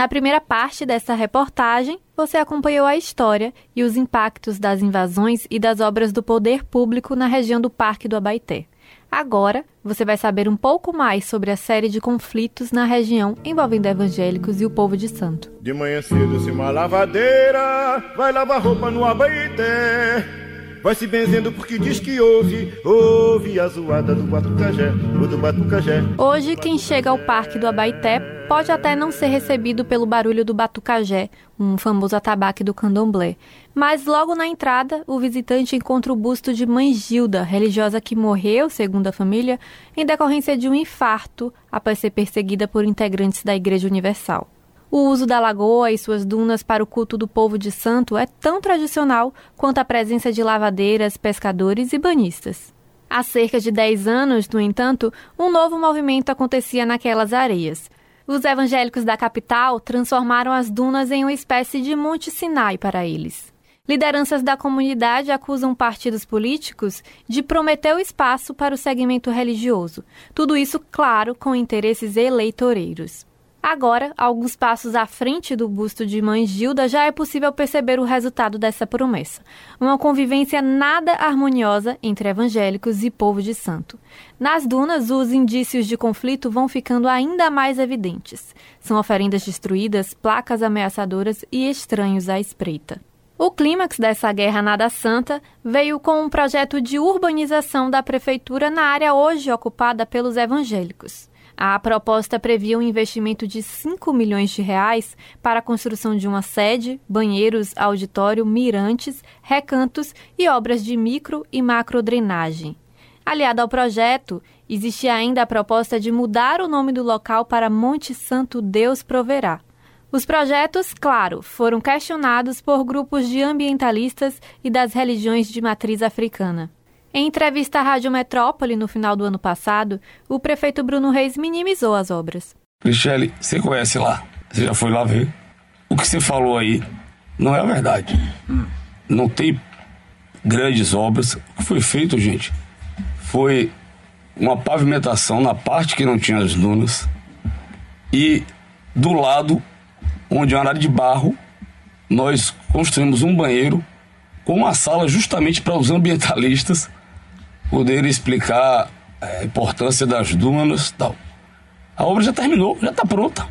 Na primeira parte dessa reportagem, você acompanhou a história e os impactos das invasões e das obras do poder público na região do Parque do Abaité. Agora, você vai saber um pouco mais sobre a série de conflitos na região envolvendo evangélicos e o povo de santo. De manhã cedo, se uma lavadeira vai lavar roupa no Abaité. Vai se benzendo porque diz que ouve, ouve a zoada do Batucajé, o do Batucajé. Hoje, quem chega ao Parque do Abaité pode até não ser recebido pelo barulho do Batucajé, um famoso atabaque do candomblé. Mas logo na entrada, o visitante encontra o busto de Mãe Gilda, religiosa que morreu, segundo a família, em decorrência de um infarto após ser perseguida por integrantes da Igreja Universal. O uso da lagoa e suas dunas para o culto do povo de santo é tão tradicional quanto a presença de lavadeiras, pescadores e banhistas. Há cerca de 10 anos, no entanto, um novo movimento acontecia naquelas areias. Os evangélicos da capital transformaram as dunas em uma espécie de Monte Sinai para eles. Lideranças da comunidade acusam partidos políticos de prometer o espaço para o segmento religioso. Tudo isso, claro, com interesses eleitoreiros. Agora, alguns passos à frente do busto de Mãe Gilda, já é possível perceber o resultado dessa promessa. Uma convivência nada harmoniosa entre evangélicos e povo de santo. Nas dunas, os indícios de conflito vão ficando ainda mais evidentes. São oferendas destruídas, placas ameaçadoras e estranhos à espreita. O clímax dessa guerra nada santa veio com um projeto de urbanização da prefeitura na área hoje ocupada pelos evangélicos. A proposta previa um investimento de 5 milhões de reais para a construção de uma sede, banheiros, auditório, mirantes, recantos e obras de micro e macro drenagem. Aliado ao projeto, existia ainda a proposta de mudar o nome do local para Monte Santo Deus Proverá. Os projetos, claro, foram questionados por grupos de ambientalistas e das religiões de matriz africana. Em entrevista à Rádio Metrópole no final do ano passado, o prefeito Bruno Reis minimizou as obras. Michele, você conhece lá? Você já foi lá ver? O que você falou aí não é a verdade. Não tem grandes obras. O que foi feito, gente, foi uma pavimentação na parte que não tinha as dunas e do lado onde é uma área de barro, nós construímos um banheiro com uma sala justamente para os ambientalistas poder explicar a importância das dunas tal. A obra já terminou, já está pronta.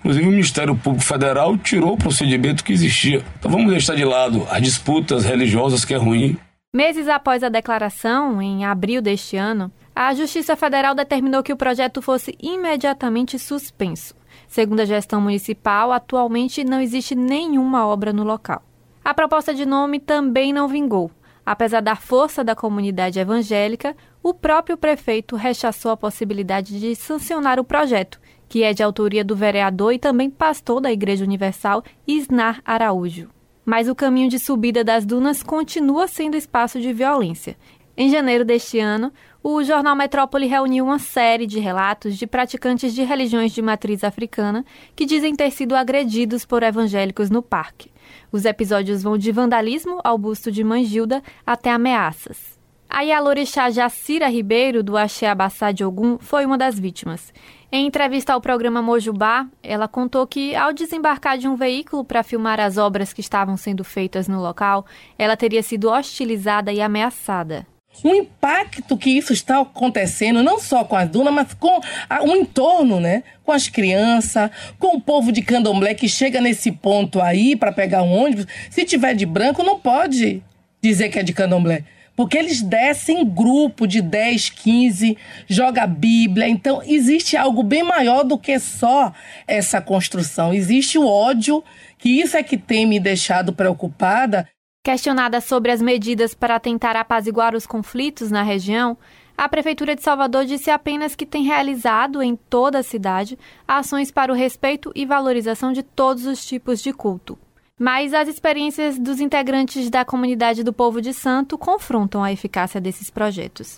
Inclusive o Ministério Público Federal tirou o procedimento que existia. Então vamos deixar de lado as disputas religiosas que é ruim. Meses após a declaração, em abril deste ano, a Justiça Federal determinou que o projeto fosse imediatamente suspenso. Segundo a gestão municipal, atualmente não existe nenhuma obra no local. A proposta de nome também não vingou. Apesar da força da comunidade evangélica, o próprio prefeito rechaçou a possibilidade de sancionar o projeto, que é de autoria do vereador e também pastor da Igreja Universal, Isnar Araújo. Mas o caminho de subida das dunas continua sendo espaço de violência. Em janeiro deste ano, o jornal Metrópole reuniu uma série de relatos de praticantes de religiões de matriz africana que dizem ter sido agredidos por evangélicos no parque. Os episódios vão de vandalismo ao busto de Mãe Gilda até ameaças. A Yalorixá Jacira Ribeiro, do Axé Abassá de Ogum, foi uma das vítimas. Em entrevista ao programa Mojubá, ela contou que, ao desembarcar de um veículo para filmar as obras que estavam sendo feitas no local, ela teria sido hostilizada e ameaçada o impacto que isso está acontecendo, não só com a Duna, mas com a, o entorno, né? Com as crianças, com o povo de candomblé que chega nesse ponto aí para pegar um ônibus. Se tiver de branco, não pode dizer que é de candomblé. Porque eles descem em grupo de 10, 15, joga Bíblia. Então, existe algo bem maior do que só essa construção. Existe o ódio, que isso é que tem me deixado preocupada. Questionada sobre as medidas para tentar apaziguar os conflitos na região, a Prefeitura de Salvador disse apenas que tem realizado em toda a cidade ações para o respeito e valorização de todos os tipos de culto. Mas as experiências dos integrantes da comunidade do Povo de Santo confrontam a eficácia desses projetos.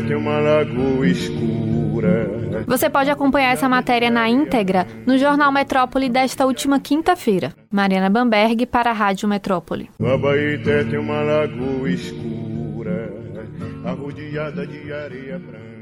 tem uma lagoa escura. Você pode acompanhar essa matéria na íntegra no Jornal Metrópole desta última quinta-feira. Mariana Bamberg para a Rádio Metrópole. tem uma lagoa escura, arrodeada de areia branca.